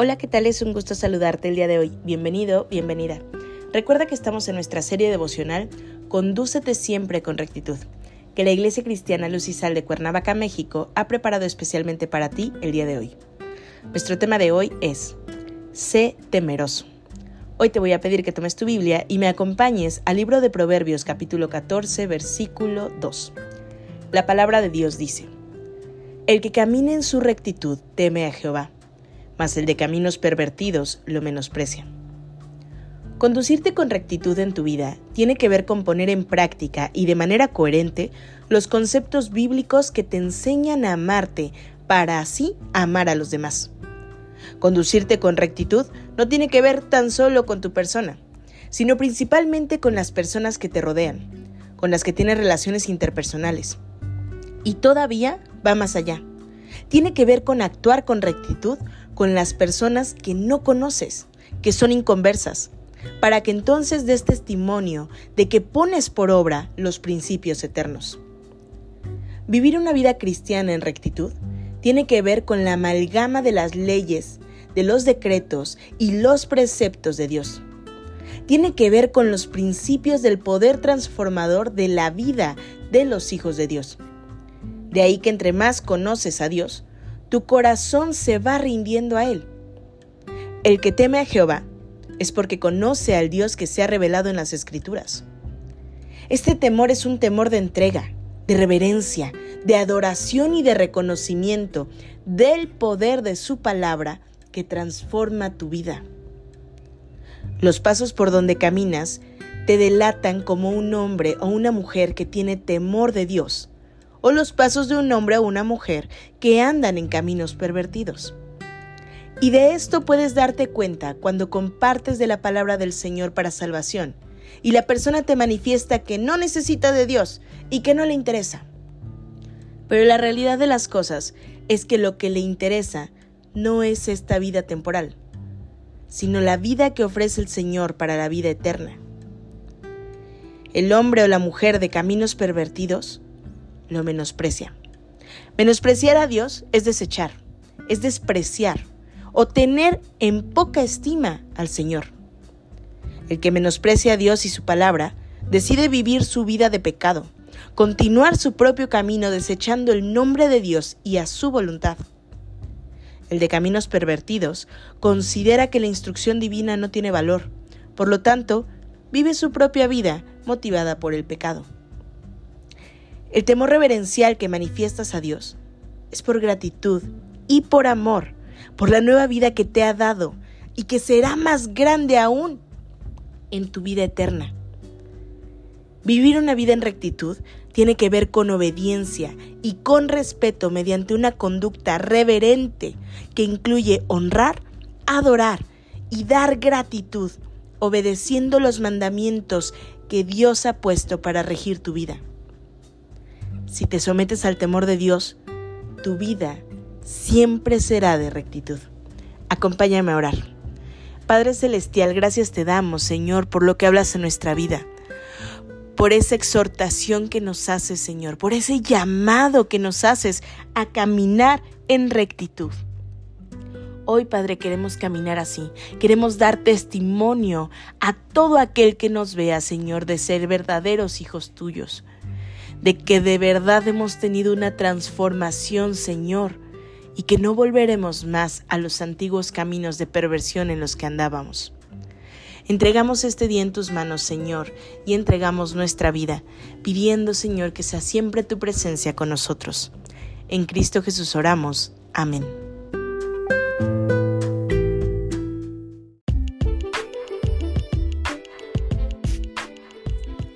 Hola, ¿qué tal? Es un gusto saludarte el día de hoy. Bienvenido, bienvenida. Recuerda que estamos en nuestra serie devocional Condúcete siempre con rectitud, que la Iglesia Cristiana Luz y Sal de Cuernavaca, México, ha preparado especialmente para ti el día de hoy. Nuestro tema de hoy es Sé temeroso. Hoy te voy a pedir que tomes tu Biblia y me acompañes al libro de Proverbios capítulo 14 versículo 2. La palabra de Dios dice, El que camine en su rectitud teme a Jehová mas el de caminos pervertidos lo menosprecia. Conducirte con rectitud en tu vida tiene que ver con poner en práctica y de manera coherente los conceptos bíblicos que te enseñan a amarte para así amar a los demás. Conducirte con rectitud no tiene que ver tan solo con tu persona, sino principalmente con las personas que te rodean, con las que tienes relaciones interpersonales. Y todavía va más allá. Tiene que ver con actuar con rectitud con las personas que no conoces, que son inconversas, para que entonces des testimonio de que pones por obra los principios eternos. Vivir una vida cristiana en rectitud tiene que ver con la amalgama de las leyes, de los decretos y los preceptos de Dios. Tiene que ver con los principios del poder transformador de la vida de los hijos de Dios. De ahí que entre más conoces a Dios, tu corazón se va rindiendo a Él. El que teme a Jehová es porque conoce al Dios que se ha revelado en las Escrituras. Este temor es un temor de entrega, de reverencia, de adoración y de reconocimiento del poder de su palabra que transforma tu vida. Los pasos por donde caminas te delatan como un hombre o una mujer que tiene temor de Dios o los pasos de un hombre o una mujer que andan en caminos pervertidos. Y de esto puedes darte cuenta cuando compartes de la palabra del Señor para salvación y la persona te manifiesta que no necesita de Dios y que no le interesa. Pero la realidad de las cosas es que lo que le interesa no es esta vida temporal, sino la vida que ofrece el Señor para la vida eterna. El hombre o la mujer de caminos pervertidos lo menosprecia. Menospreciar a Dios es desechar, es despreciar o tener en poca estima al Señor. El que menosprecia a Dios y su palabra decide vivir su vida de pecado, continuar su propio camino desechando el nombre de Dios y a su voluntad. El de caminos pervertidos considera que la instrucción divina no tiene valor, por lo tanto, vive su propia vida motivada por el pecado. El temor reverencial que manifiestas a Dios es por gratitud y por amor, por la nueva vida que te ha dado y que será más grande aún en tu vida eterna. Vivir una vida en rectitud tiene que ver con obediencia y con respeto mediante una conducta reverente que incluye honrar, adorar y dar gratitud, obedeciendo los mandamientos que Dios ha puesto para regir tu vida. Si te sometes al temor de Dios, tu vida siempre será de rectitud. Acompáñame a orar. Padre Celestial, gracias te damos, Señor, por lo que hablas en nuestra vida, por esa exhortación que nos haces, Señor, por ese llamado que nos haces a caminar en rectitud. Hoy, Padre, queremos caminar así. Queremos dar testimonio a todo aquel que nos vea, Señor, de ser verdaderos hijos tuyos de que de verdad hemos tenido una transformación, Señor, y que no volveremos más a los antiguos caminos de perversión en los que andábamos. Entregamos este día en tus manos, Señor, y entregamos nuestra vida, pidiendo, Señor, que sea siempre tu presencia con nosotros. En Cristo Jesús oramos. Amén.